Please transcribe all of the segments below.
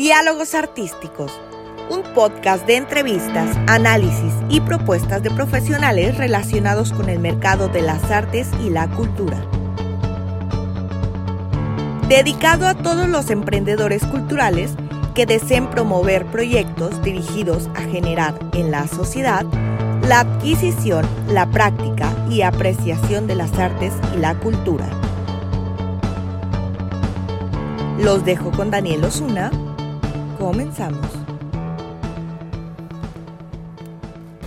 Diálogos Artísticos, un podcast de entrevistas, análisis y propuestas de profesionales relacionados con el mercado de las artes y la cultura. Dedicado a todos los emprendedores culturales que deseen promover proyectos dirigidos a generar en la sociedad la adquisición, la práctica y apreciación de las artes y la cultura. Los dejo con Daniel Osuna. Comenzamos.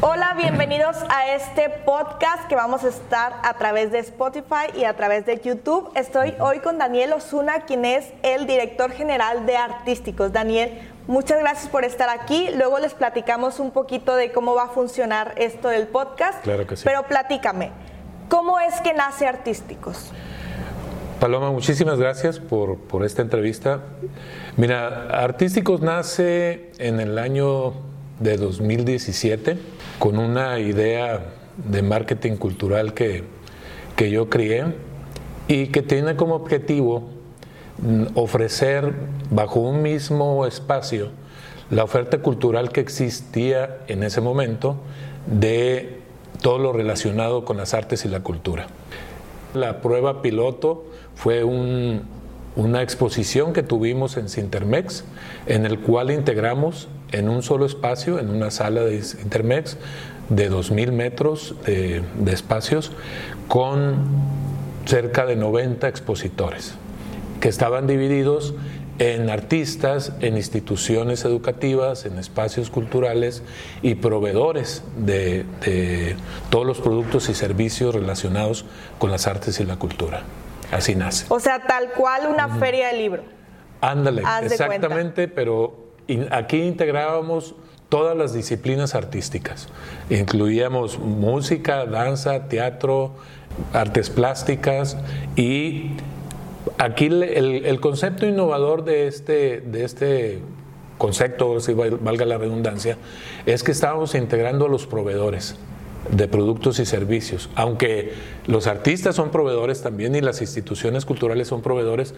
Hola, bienvenidos a este podcast que vamos a estar a través de Spotify y a través de YouTube. Estoy hoy con Daniel Osuna, quien es el director general de Artísticos. Daniel, muchas gracias por estar aquí. Luego les platicamos un poquito de cómo va a funcionar esto del podcast. Claro que sí. Pero platícame, ¿cómo es que nace Artísticos? Paloma, muchísimas gracias por, por, esta entrevista. Mira, Artísticos nace en el año de 2017 con una idea de marketing cultural que, que yo crié y que tiene como objetivo ofrecer bajo un mismo espacio la oferta cultural que existía en ese momento de todo lo relacionado con las artes y la cultura. La prueba piloto fue un, una exposición que tuvimos en Sintermex, en el cual integramos en un solo espacio, en una sala de Sintermex de 2.000 metros de, de espacios, con cerca de 90 expositores, que estaban divididos en artistas, en instituciones educativas, en espacios culturales y proveedores de, de, todos los productos y servicios relacionados con las artes y la cultura. Así nace. O sea, tal cual una uh -huh. feria de libro. Ándale, exactamente, pero aquí integrábamos todas las disciplinas artísticas. Incluíamos música, danza, teatro, artes plásticas y aquí el, el concepto innovador de este, de este concepto, si valga la redundancia, es que estábamos integrando a los proveedores de productos y servicios, aunque los artistas son proveedores también y las instituciones culturales son proveedores,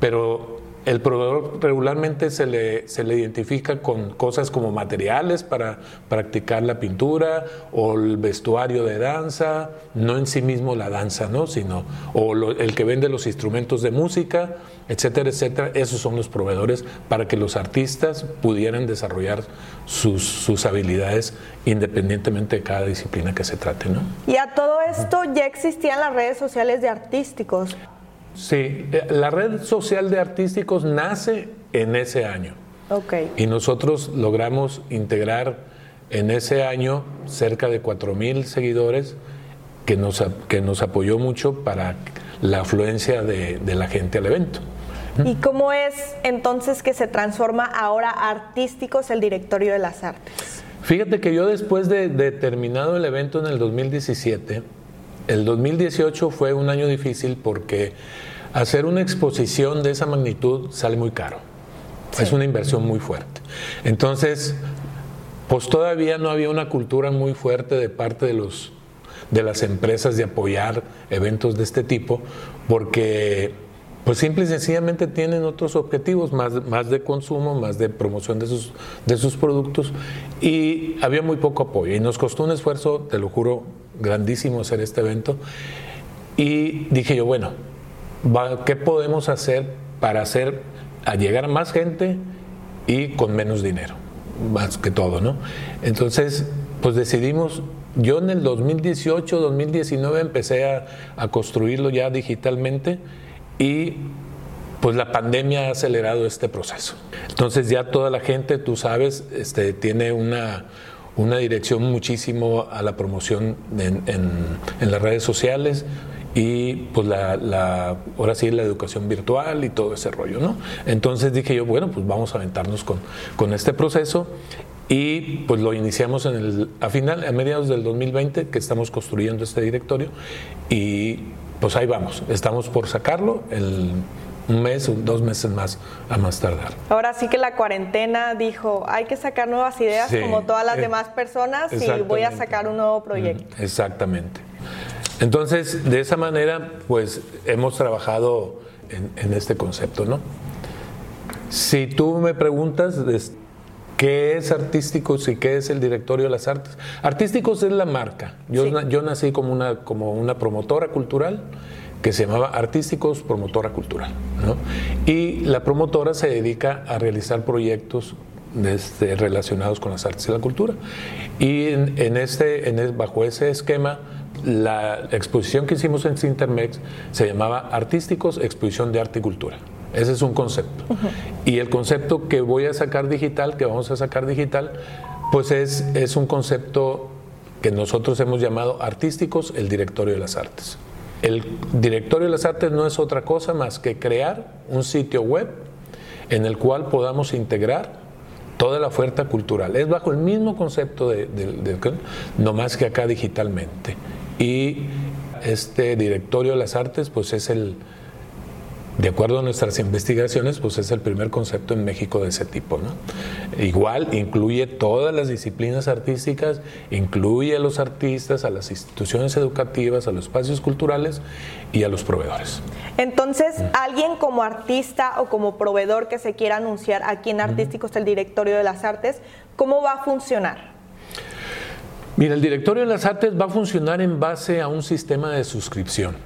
pero el proveedor regularmente se le, se le identifica con cosas como materiales para practicar la pintura o el vestuario de danza, no en sí mismo la danza, ¿no? sino o el que vende los instrumentos de música, etcétera, etcétera. Esos son los proveedores para que los artistas pudieran desarrollar sus, sus habilidades independientemente de cada disciplina que se trate. ¿no? Y a todo esto ya existían las redes sociales de artísticos. Sí, la red social de artísticos nace en ese año. Okay. Y nosotros logramos integrar en ese año cerca de 4.000 seguidores que nos, que nos apoyó mucho para la afluencia de, de la gente al evento. ¿Y cómo es entonces que se transforma ahora Artísticos el Directorio de las Artes? Fíjate que yo después de, de terminado el evento en el 2017, el 2018 fue un año difícil porque hacer una exposición de esa magnitud sale muy caro. Sí. Es una inversión muy fuerte. Entonces, pues todavía no había una cultura muy fuerte de parte de, los, de las empresas de apoyar eventos de este tipo, porque pues simple y sencillamente tienen otros objetivos, más, más de consumo, más de promoción de sus, de sus productos, y había muy poco apoyo. Y nos costó un esfuerzo, te lo juro, grandísimo hacer este evento. Y dije yo, bueno, ¿qué podemos hacer para hacer a llegar más gente y con menos dinero? Más que todo, ¿no? Entonces, pues decidimos, yo en el 2018, 2019 empecé a, a construirlo ya digitalmente y pues la pandemia ha acelerado este proceso. Entonces ya toda la gente, tú sabes, este, tiene una, una dirección muchísimo a la promoción en, en, en las redes sociales y pues la, la, ahora sí la educación virtual y todo ese rollo, ¿no? Entonces dije yo, bueno, pues vamos a aventarnos con, con este proceso y pues lo iniciamos en el, a final, a mediados del 2020 que estamos construyendo este directorio y pues ahí vamos, estamos por sacarlo el un mes o dos meses más a más tardar. Ahora sí que la cuarentena dijo, hay que sacar nuevas ideas sí, como todas las eh, demás personas y voy a sacar un nuevo proyecto. Exactamente. Entonces, de esa manera, pues hemos trabajado en, en este concepto, ¿no? Si tú me preguntas qué es Artísticos y qué es el Directorio de las Artes, Artísticos es la marca. Yo, yo nací como una, como una promotora cultural que se llamaba Artísticos Promotora Cultural. Y la promotora se dedica a realizar proyectos este, relacionados con las artes y la cultura. Y en, este, en bajo ese esquema, la exposición que hicimos en Sintermex se llamaba Artísticos Exposición de Arte y Cultura. Ese es un concepto. Y el concepto que voy a sacar digital, que vamos a sacar digital, pues es, es un concepto que nosotros hemos llamado Artísticos, el Directorio de las Artes. El Directorio de las Artes no es otra cosa más que crear un sitio web en el cual podamos integrar toda la oferta cultural. Es bajo el mismo concepto de, no más que acá digitalmente. Y este Directorio de las Artes, pues es el, de acuerdo a nuestras investigaciones, pues es el primer concepto en México de ese tipo. ¿no? Igual incluye todas las disciplinas artísticas, incluye a los artistas, a las instituciones educativas, a los espacios culturales y a los proveedores. Entonces, alguien como artista o como proveedor que se quiera anunciar aquí en Artísticos del Directorio de las Artes, ¿cómo va a funcionar? Mira, el Directorio de las Artes va a funcionar en base a un sistema de suscripción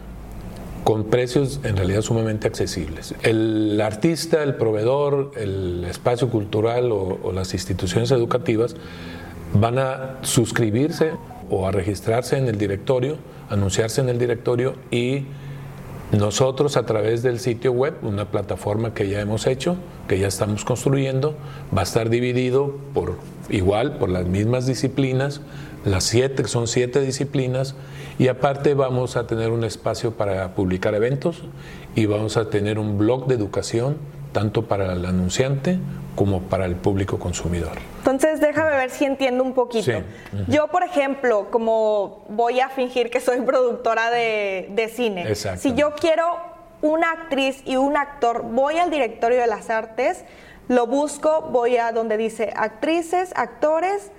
con precios en realidad sumamente accesibles. El artista, el proveedor, el espacio cultural o, las instituciones educativas van a suscribirse o a registrarse en el directorio, anunciarse en el directorio y nosotros a través del sitio web, una plataforma que ya hemos hecho, que ya estamos construyendo, va a estar dividido por igual, por las mismas disciplinas, las siete, son siete disciplinas, y aparte vamos a tener un espacio para publicar eventos y vamos a tener un blog de educación, tanto para el anunciante como para el público consumidor. Entonces, déjame ver si entiendo un poquito. Yo, por ejemplo, como voy a fingir que soy productora de, de cine, si yo quiero una actriz y un actor, voy al directorio de las artes, lo busco, voy a donde dice actrices, actores,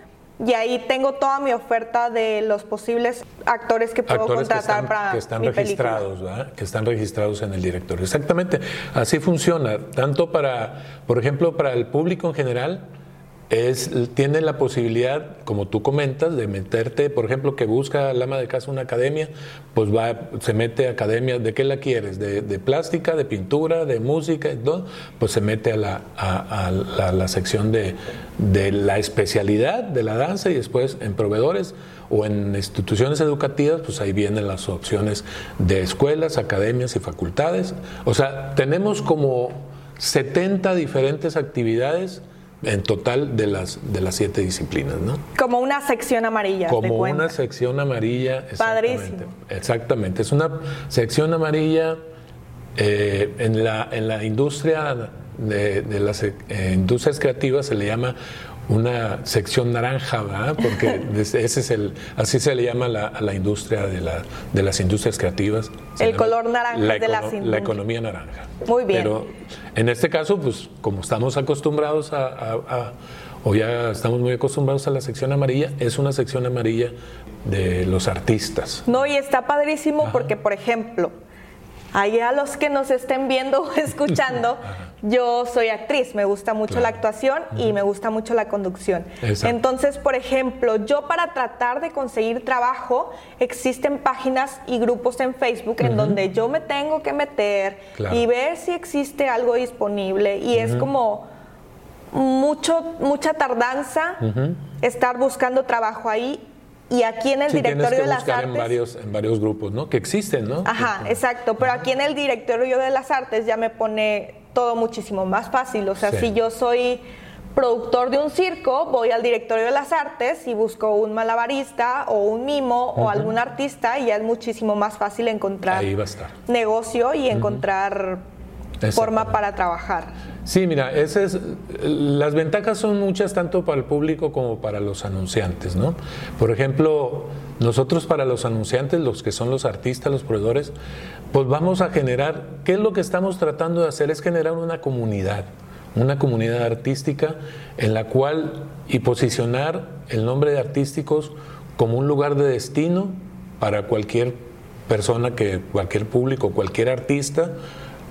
y ahí tengo toda mi oferta de los posibles actores que puedo contratar para que están registrados, que están registrados en el directorio. Exactamente, así funciona, tanto para, por ejemplo, para el público en general es, tiene la posibilidad, como tú comentas, de meterte, por ejemplo, que busca el ama de casa una academia, pues va, se mete a academia, ¿de qué la quieres? ¿De, plástica, de pintura, de música? Pues se mete a la, a, la, sección de, de la especialidad de la danza y después en proveedores o en instituciones educativas, pues ahí vienen las opciones de escuelas, academias y facultades. O sea, tenemos como 70 diferentes actividades en total de las, de las siete disciplinas, ¿no? Como una sección amarilla. Como una sección amarilla. Padrísimo. Exactamente. Es una sección amarilla eh, en, la, en la industria de, las eh, industrias creativas se le llama una sección naranja, ¿verdad? Porque ese es el, así se le llama a la industria de, la, de las industrias creativas. el color naranja la de la La economía naranja. Muy bien. Pero en este caso, pues como estamos acostumbrados a, o ya estamos muy acostumbrados a la sección amarilla, es una sección amarilla de los artistas. No, y está padrísimo porque, por ejemplo, allá los que nos estén viendo o escuchando, yo soy actriz, me gusta mucho la actuación y me gusta mucho la conducción. Entonces, por ejemplo, yo para tratar de conseguir trabajo, existen páginas y grupos en Facebook en donde yo me tengo que meter y ver si existe algo disponible y es como mucho mucha tardanza estar buscando trabajo ahí y aquí en el directorio de las artes. En varios, en varios grupos, ¿no? Que existen, ¿no? Ajá, exacto. Pero aquí en el directorio de las artes ya me pone todo muchísimo más fácil. O sea, si yo soy productor de un circo, voy al directorio de las artes y busco un malabarista o un mimo o algún artista y ya es muchísimo más fácil encontrar negocio y encontrar forma para trabajar. Sí, mira, ese es, las ventajas son muchas tanto para el público como para los anunciantes, ¿no? Por ejemplo, nosotros para los anunciantes, los que son los artistas, los proveedores, pues vamos a generar, ¿qué es lo que estamos tratando de hacer? Es generar una comunidad, una comunidad artística en la cual y posicionar el nombre de artísticos como un lugar de destino para cualquier persona que, cualquier público, cualquier artista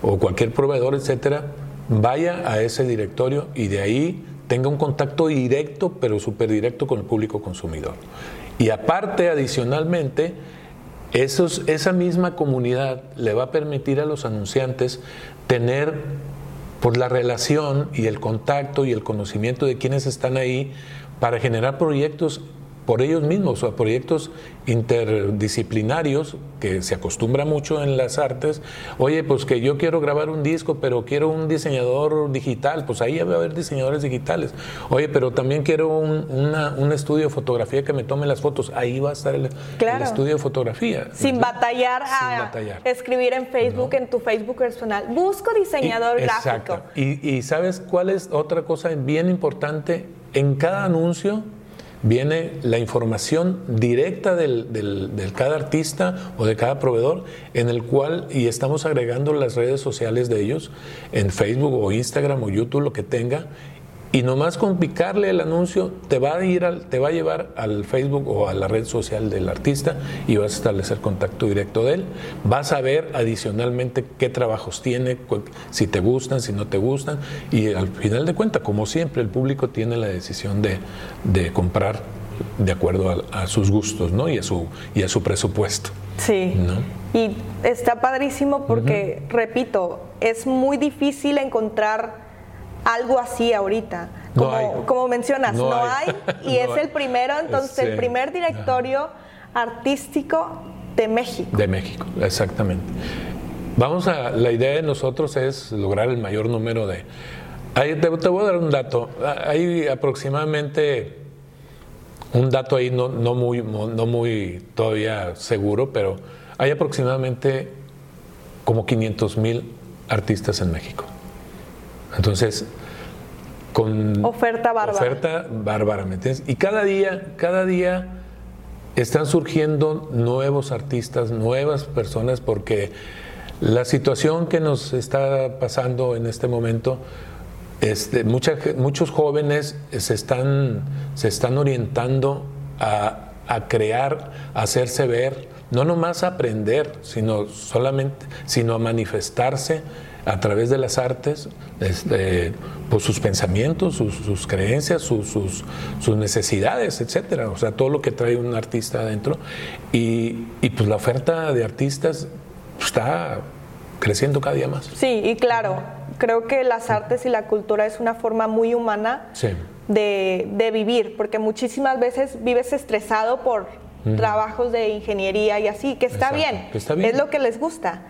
o cualquier proveedor, etcétera, vaya a ese directorio y de ahí tenga un contacto directo, pero súper directo con el público consumidor. Y aparte, adicionalmente, esos, esa misma comunidad le va a permitir a los anunciantes tener por la relación y el contacto y el conocimiento de quienes están ahí para generar proyectos por ellos mismos, o proyectos interdisciplinarios que se acostumbra mucho en las artes. Oye, pues que yo quiero grabar un disco, pero quiero un diseñador digital, pues ahí va a haber diseñadores digitales. Oye, pero también quiero un, estudio de fotografía que me tome las fotos, ahí va a estar el, estudio de fotografía. Sin batallar a escribir en Facebook, en tu Facebook personal. Busco diseñador gráfico. Exacto. Y, y sabes cuál es otra cosa bien importante en cada anuncio viene la información directa del, del, cada artista o de cada proveedor, en el cual, y estamos agregando las redes sociales de ellos, en Facebook o Instagram o YouTube, lo que tenga, y nomás con picarle el anuncio te va a ir al, te va a llevar al Facebook o a la red social del artista y vas a establecer contacto directo de él. Vas a ver adicionalmente qué trabajos tiene, si te gustan, si no te gustan y al final de cuentas, como siempre, el público tiene la decisión de, de comprar de acuerdo a, sus gustos, ¿no? Y a su y a su presupuesto. Sí. Y está padrísimo porque repito, es muy difícil encontrar algo así ahorita. Como, como mencionas, no, hay. y es el primero, entonces el primer directorio artístico de México. De México, exactamente. Vamos a, la idea de nosotros es lograr el mayor número de... te, te, voy a dar un dato. Hay aproximadamente un dato ahí no, no, muy, no muy todavía seguro, pero hay aproximadamente como 500 mil artistas en México. Entonces, con oferta bárbara. Oferta bárbara, ¿me entiendes? Y cada día, cada día están surgiendo nuevos artistas, nuevas personas, porque la situación que nos está pasando en este momento, este, muchos jóvenes se están, se están orientando a, a crear, a hacerse ver, no nomás a aprender, sino solamente, sino a manifestarse a través de las artes este, pues sus pensamientos, sus, creencias, sus, sus, necesidades, etcétera. O sea, todo lo que trae un artista adentro. Y, y pues la oferta de artistas está creciendo cada día más. Sí, y claro, creo que las artes y la cultura es una forma muy humana de, de, vivir, porque muchísimas veces vives estresado por trabajos de ingeniería y así, que está, bien, está bien, es lo que les gusta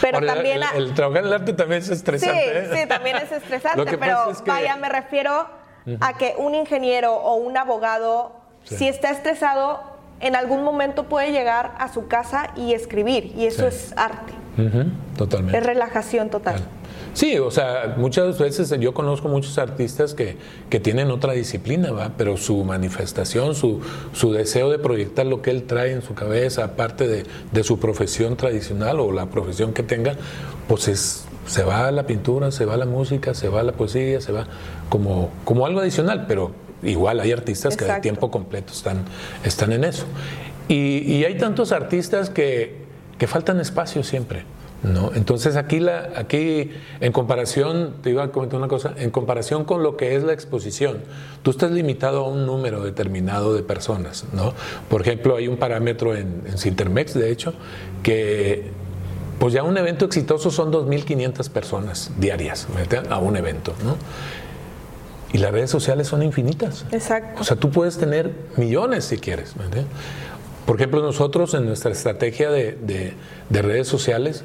pero también... El, trabajar en el arte también es estresante. Sí, ¿eh? sí, también es estresante, pero vaya, me refiero a que un ingeniero o un abogado, si está estresado, en algún momento puede llegar a su casa y escribir, y eso es arte. Totalmente. Es relajación total. Sí, o sea, muchas veces yo conozco muchos artistas que, que tienen otra disciplina, ¿va? pero su manifestación, su, su, deseo de proyectar lo que él trae en su cabeza, aparte de, de su profesión tradicional o la profesión que tenga, pues es, se va a la pintura, se va a la música, se va a la poesía, se va como, como algo adicional, pero igual hay artistas que de tiempo completo están, están en eso. Y, y hay tantos artistas que, que faltan espacio siempre. ¿No? Entonces aquí, la, aquí, en comparación, te iba a comentar una cosa, en comparación con lo que es la exposición, tú estás limitado a un número determinado de personas, ¿no? Por ejemplo, hay un parámetro en, en Cintermex, de hecho, que pues ya un evento exitoso son 2.500 personas diarias a un evento, ¿no? Y las redes sociales son infinitas. Exacto. O sea, tú puedes tener millones si quieres. Por ejemplo, nosotros en nuestra estrategia de, de redes sociales,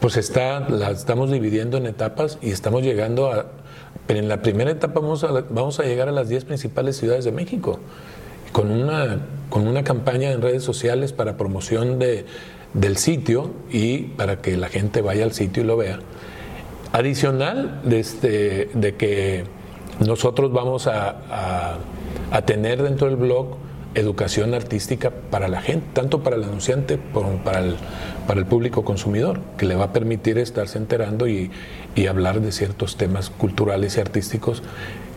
pues está, la estamos dividiendo en etapas y estamos llegando a, pero en la primera etapa vamos a, vamos a llegar a las 10 principales ciudades de México, con una, con una campaña en redes sociales para promoción de, del sitio y para que la gente vaya al sitio y lo vea. Adicional de, este, de que nosotros vamos a, a tener dentro del blog educación artística para la gente, tanto para el anunciante como para el, para el público consumidor, que le va a permitir estarse enterando y, hablar de ciertos temas culturales y artísticos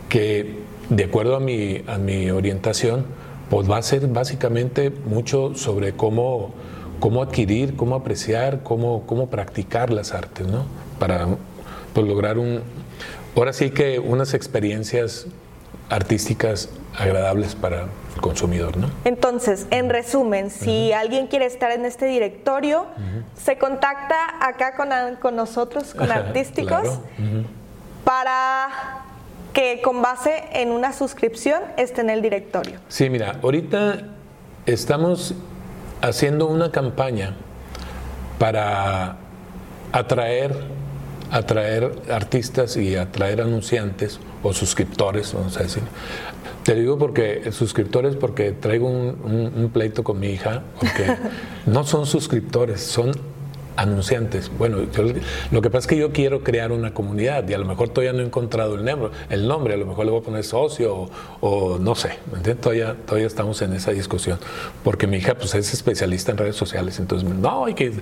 que, de acuerdo a mi, a mi orientación, pues va a ser básicamente mucho sobre cómo, cómo adquirir, cómo apreciar, cómo, cómo practicar las artes, ¿no? Para pues lograr un, ahora sí que unas experiencias artísticas agradables para el consumidor, ¿no? Entonces, en resumen, si alguien quiere estar en este directorio, se contacta acá con, con nosotros, con Artísticos, para que con base en una suscripción esté en el directorio. Sí, mira, ahorita estamos haciendo una campaña para atraer, atraer artistas y atraer anunciantes o suscriptores, vamos a decir. Te digo porque suscriptores porque traigo un, un pleito con mi hija, porque no son suscriptores, son anunciantes. Bueno, lo que pasa es que yo quiero crear una comunidad y a lo mejor todavía no he encontrado el nombre, el nombre a lo mejor le voy a poner socio o, no sé, Todavía, todavía estamos en esa discusión, porque mi hija pues es especialista en redes sociales, entonces no, hay que,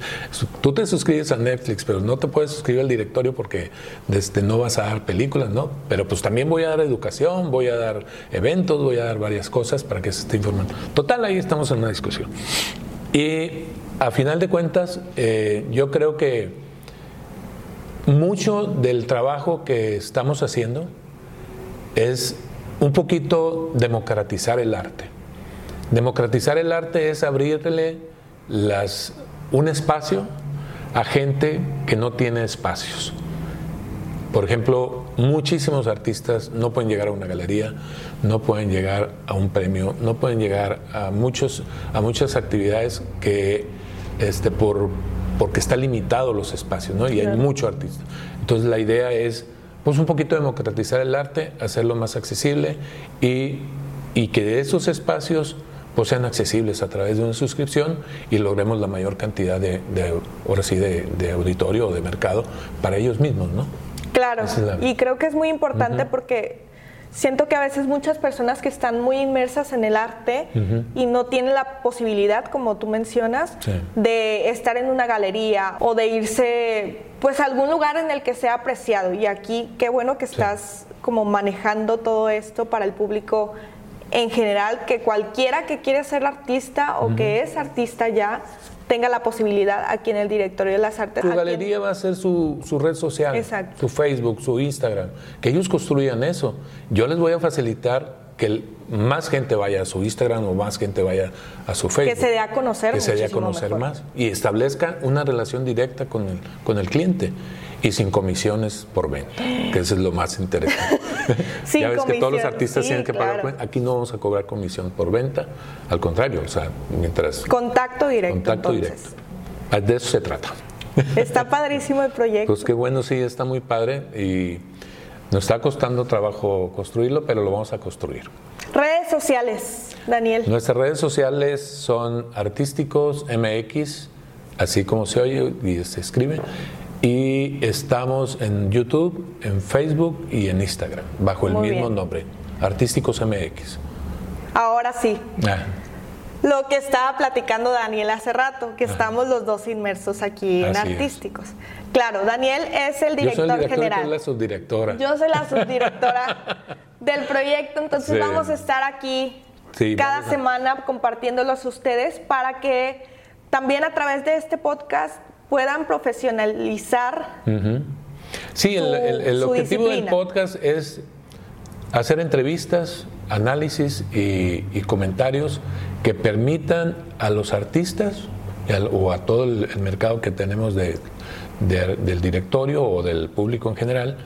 tú te suscribes a Netflix, pero no te puedes suscribir al directorio porque desde, no vas a dar películas, ¿no? Pero pues también voy a dar educación, voy a dar eventos, voy a dar varias cosas para que se esté informando. Total, ahí estamos en una discusión. Y a final de cuentas, eh, yo creo que mucho del trabajo que estamos haciendo es un poquito democratizar el arte. Democratizar el arte es abrirle un espacio a gente que no tiene espacios. Por ejemplo, muchísimos artistas no pueden llegar a una galería, no pueden llegar a un premio, no pueden llegar a, muchos, a muchas actividades que este, por, porque está limitado los espacios, ¿no? Y hay mucho artista. Entonces la idea es, pues un poquito democratizar el arte, hacerlo más accesible y, y que esos espacios pues sean accesibles a través de una suscripción y logremos la mayor cantidad de, ahora sí, de, auditorio o de mercado para ellos mismos, ¿no? Claro, y creo que es muy importante porque siento que a veces muchas personas que están muy inmersas en el arte y no tienen la posibilidad, como tú mencionas, de estar en una galería o de irse pues a algún lugar en el que sea apreciado. Y aquí qué bueno que estás como manejando todo esto para el público en general, que cualquiera que quiere ser artista o que es artista ya tenga la posibilidad aquí en el directorio de las artes. Tu galería va a ser su, red social, su Facebook, su Instagram, que ellos construyan eso. Yo les voy a facilitar que más gente vaya a su Instagram o más gente vaya a su Facebook. Que se dé a conocer. Que se dé a conocer más y establezca una relación directa con el, con el cliente y sin comisiones por venta, que eso es lo más interesante. ya ves que todos los artistas tienen que pagar, aquí no vamos a cobrar comisión por venta, al contrario, o sea, mientras... Contacto directo. Contacto directo. Ah, de eso se trata. Está padrísimo el proyecto. Pues qué bueno, sí, está muy padre y nos está costando trabajo construirlo, pero lo vamos a construir. Redes sociales, Daniel. Nuestras redes sociales son artísticos MX, así como se oye y se escribe. Y estamos en YouTube, en Facebook y en Instagram, bajo el mismo nombre, Artísticos MX. Ahora sí. Ah. Lo que estaba platicando Daniel hace rato, que estamos los dos inmersos aquí en Artísticos. Claro, Daniel es el director, Yo soy el general. Tú la subdirectora. Yo soy la subdirectora del proyecto, entonces vamos a estar aquí cada semana compartiéndolos ustedes para que también a través de este podcast puedan profesionalizar. Sí, el, objetivo del podcast es hacer entrevistas, análisis y, comentarios que permitan a los artistas o a todo el, mercado que tenemos de, del directorio o del público en general,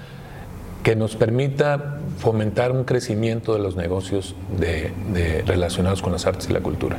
que nos permita fomentar un crecimiento de los negocios de, relacionados con las artes y la cultura.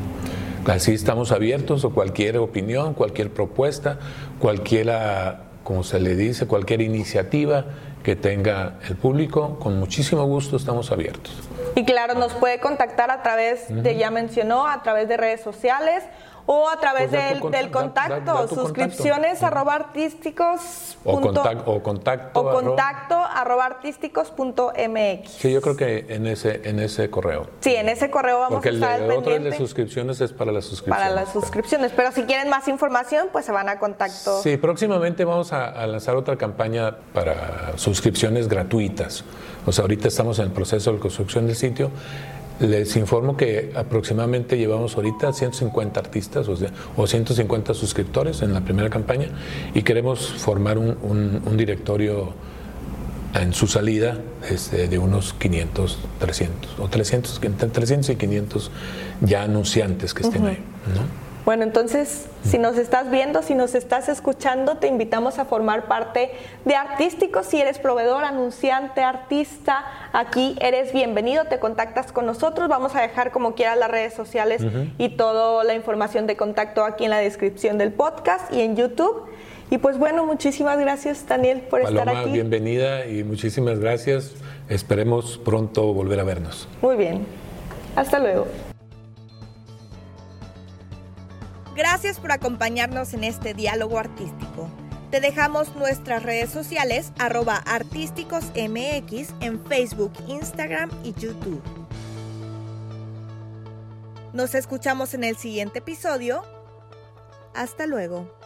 Así estamos abiertos a cualquier opinión, cualquier propuesta, cualquiera, como se le dice, cualquier iniciativa que tenga el público, con muchísimo gusto estamos abiertos. Y claro, nos puede contactar a través de, ya mencionó, a través de redes sociales o a través pues del, contacto, suscripciones arroba artísticos o, contacto o contacto, o contacto arroba artísticos punto mx. Sí, yo creo que en ese en ese correo. Sí, en ese correo vamos Porque a estar el, el otro de suscripciones es para las suscripciones. Para las suscripciones, pero si quieren más información, pues se van a contacto. Sí, próximamente vamos a lanzar otra campaña para suscripciones gratuitas. O sea, ahorita estamos en el proceso de construcción del sitio Les informo que aproximadamente llevamos ahorita 150 artistas o, sea, o 150 suscriptores en la primera campaña y queremos formar un, directorio en su salida este, de unos 500, 300 o 300, entre 300 y 500 ya anunciantes que estén ahí. ¿no? Bueno, entonces, si nos estás viendo, si nos estás escuchando, te invitamos a formar parte de Artísticos. Si eres proveedor, anunciante, artista, aquí eres bienvenido, te contactas con nosotros. Vamos a dejar como quieras las redes sociales y toda la información de contacto aquí en la descripción del podcast y en YouTube. Y pues bueno, muchísimas gracias Daniel por estar aquí. Bienvenida y muchísimas gracias. Esperemos pronto volver a vernos. Muy bien. Hasta luego. Gracias por acompañarnos en este diálogo artístico. Te dejamos nuestras redes sociales arroba artísticosmx en Facebook, Instagram y YouTube. Nos escuchamos en el siguiente episodio. Hasta luego.